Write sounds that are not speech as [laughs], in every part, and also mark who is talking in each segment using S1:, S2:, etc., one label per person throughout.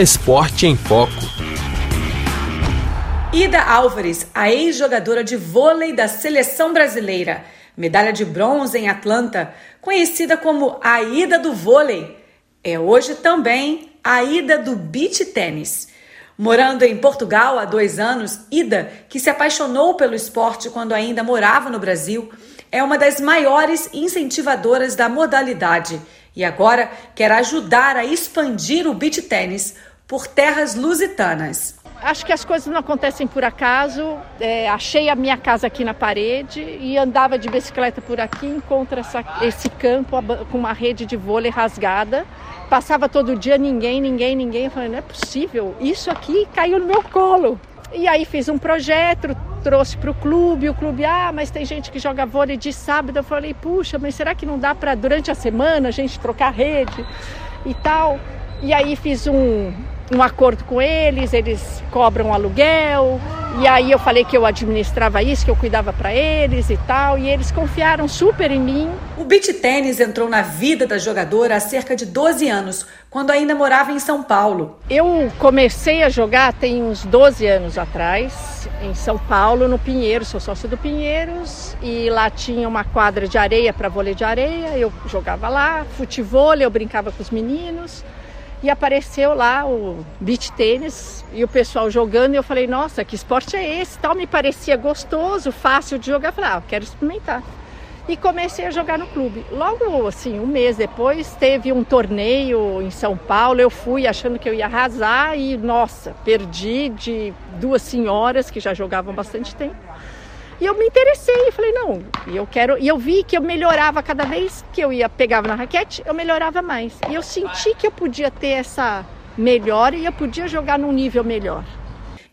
S1: Esporte em Foco.
S2: Ida Álvares, a ex-jogadora de vôlei da seleção brasileira, medalha de bronze em Atlanta, conhecida como a Ida do vôlei, é hoje também a Ida do beach tênis. Morando em Portugal há dois anos, Ida, que se apaixonou pelo esporte quando ainda morava no Brasil, é uma das maiores incentivadoras da modalidade e agora quer ajudar a expandir o beach tênis por terras lusitanas.
S3: Acho que as coisas não acontecem por acaso. É, achei a minha casa aqui na parede e andava de bicicleta por aqui, encontro essa, esse campo com uma rede de vôlei rasgada. Passava todo dia, ninguém, ninguém, ninguém. Eu falei, não é possível, isso aqui caiu no meu colo. E aí fiz um projeto, trouxe para o clube, o clube, ah, mas tem gente que joga vôlei de sábado. Eu falei, puxa, mas será que não dá para durante a semana a gente trocar rede e tal? E aí fiz um, um acordo com eles, eles cobram aluguel. E aí eu falei que eu administrava isso, que eu cuidava para eles e tal, e eles confiaram super em mim.
S2: O beach tênis entrou na vida da jogadora há cerca de 12 anos, quando ainda morava em São Paulo.
S3: Eu comecei a jogar tem uns 12 anos atrás, em São Paulo, no Pinheiros, sou sócio do Pinheiros, e lá tinha uma quadra de areia para vôlei de areia, eu jogava lá, futebol, eu brincava com os meninos e apareceu lá o beach tênis e o pessoal jogando e eu falei, nossa, que esporte é esse? Tal me parecia gostoso, fácil de jogar, eu falei, ah, quero experimentar. E comecei a jogar no clube. Logo assim, um mês depois, teve um torneio em São Paulo. Eu fui achando que eu ia arrasar e, nossa, perdi de duas senhoras que já jogavam bastante tempo. E eu me interessei, e falei, não, eu quero. E eu vi que eu melhorava cada vez que eu ia pegava na raquete, eu melhorava mais. E eu senti que eu podia ter essa melhora e eu podia jogar num nível melhor.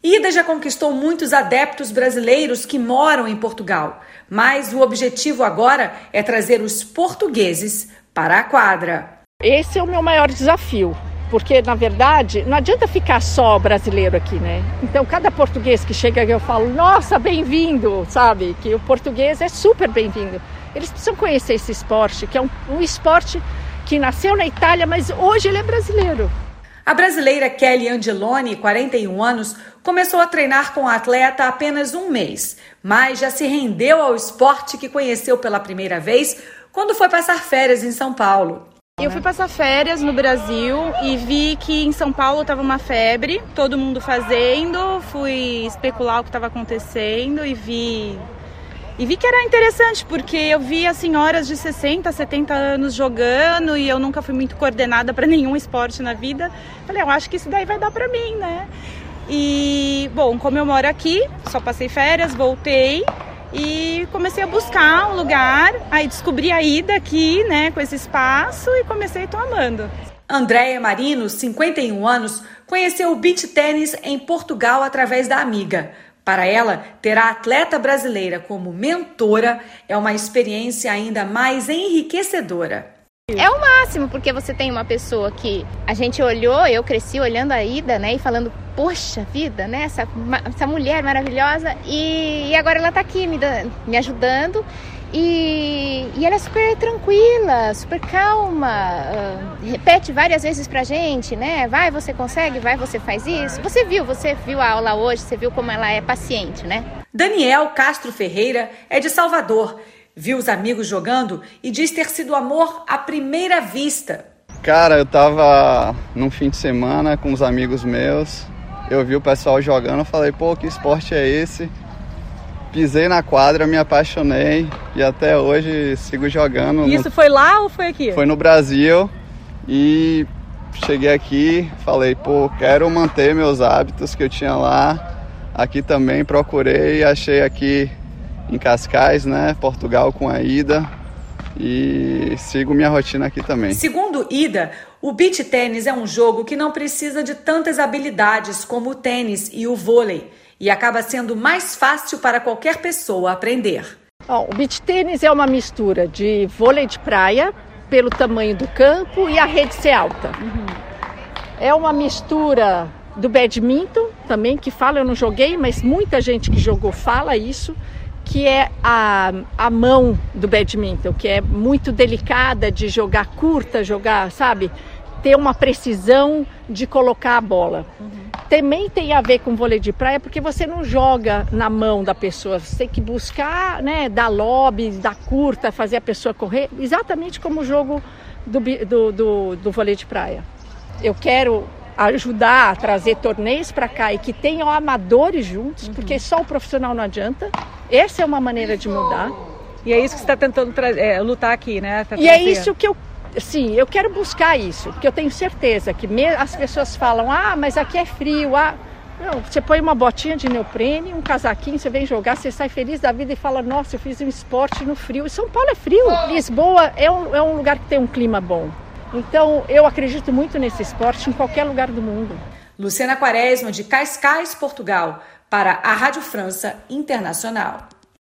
S2: Ida já conquistou muitos adeptos brasileiros que moram em Portugal, mas o objetivo agora é trazer os portugueses para a quadra.
S3: Esse é o meu maior desafio porque na verdade não adianta ficar só brasileiro aqui, né? Então cada português que chega aqui eu falo, nossa, bem-vindo, sabe? Que o português é super bem-vindo. Eles precisam conhecer esse esporte, que é um, um esporte que nasceu na Itália, mas hoje ele é brasileiro.
S2: A brasileira Kelly Angeloni, 41 anos, começou a treinar com a atleta há apenas um mês, mas já se rendeu ao esporte que conheceu pela primeira vez quando foi passar férias em São Paulo.
S4: Eu fui passar férias no Brasil e vi que em São Paulo estava uma febre, todo mundo fazendo, fui especular o que estava acontecendo e vi e vi que era interessante, porque eu via senhoras de 60, 70 anos jogando e eu nunca fui muito coordenada para [laughs] nenhum esporte na vida. Falei, eu acho que isso daí vai dar para mim, né? E, bom, como eu moro aqui, só passei férias, voltei e comecei a buscar um lugar, aí descobri a ida aqui, né, com esse espaço e comecei amando.
S2: Andréia Marino, 51 anos, conheceu o beach tênis em Portugal através da amiga. Para ela, ter a atleta brasileira como mentora é uma experiência ainda mais enriquecedora.
S5: É o máximo, porque você tem uma pessoa que a gente olhou, eu cresci olhando a Ida, né, e falando, poxa vida, né, essa, essa mulher maravilhosa, e, e agora ela tá aqui me, me ajudando, e, e ela é super tranquila, super calma, uh, repete várias vezes pra gente, né, vai, você consegue, vai, você faz isso. Você viu, você viu a aula hoje, você viu como ela é paciente, né?
S2: Daniel Castro Ferreira é de Salvador Viu os amigos jogando e diz ter sido amor à primeira vista.
S6: Cara, eu tava num fim de semana com os amigos meus. Eu vi o pessoal jogando, falei, pô, que esporte é esse? Pisei na quadra, me apaixonei e até hoje sigo jogando.
S2: Isso no... foi lá ou foi aqui?
S6: Foi no Brasil e cheguei aqui, falei, pô, quero manter meus hábitos que eu tinha lá. Aqui também procurei e achei aqui em Cascais, né? Portugal com a Ida. E sigo minha rotina aqui também.
S2: Segundo Ida, o beach tênis é um jogo que não precisa de tantas habilidades como o tênis e o vôlei e acaba sendo mais fácil para qualquer pessoa aprender.
S3: Bom, o beach tênis é uma mistura de vôlei de praia, pelo tamanho do campo e a rede ser alta. Uhum. É uma mistura do badminton também, que fala, eu não joguei, mas muita gente que jogou fala isso que é a, a mão do badminton, que é muito delicada de jogar curta, jogar, sabe? ter uma precisão de colocar a bola. Uhum. Também tem a ver com vôlei de praia, porque você não joga na mão da pessoa, você tem que buscar, né, dar lobby, dar curta, fazer a pessoa correr, exatamente como o jogo do, do, do, do vôlei de praia. Eu quero ajudar a trazer torneios para cá e que tenham amadores juntos, uhum. porque só o profissional não adianta. Essa é uma maneira de mudar.
S2: E é isso que você está tentando é, lutar aqui, né?
S3: e é isso que eu sim, eu quero buscar isso, porque eu tenho certeza que as pessoas falam, ah, mas aqui é frio, ah. Não, você põe uma botinha de neoprene, um casaquinho, você vem jogar, você sai feliz da vida e fala, nossa, eu fiz um esporte no frio. E São Paulo é frio. Lisboa é um, é um lugar que tem um clima bom. Então, eu acredito muito nesse esporte em qualquer lugar do mundo.
S2: Luciana Quaresma, de Cascais, Portugal, para a Rádio França Internacional.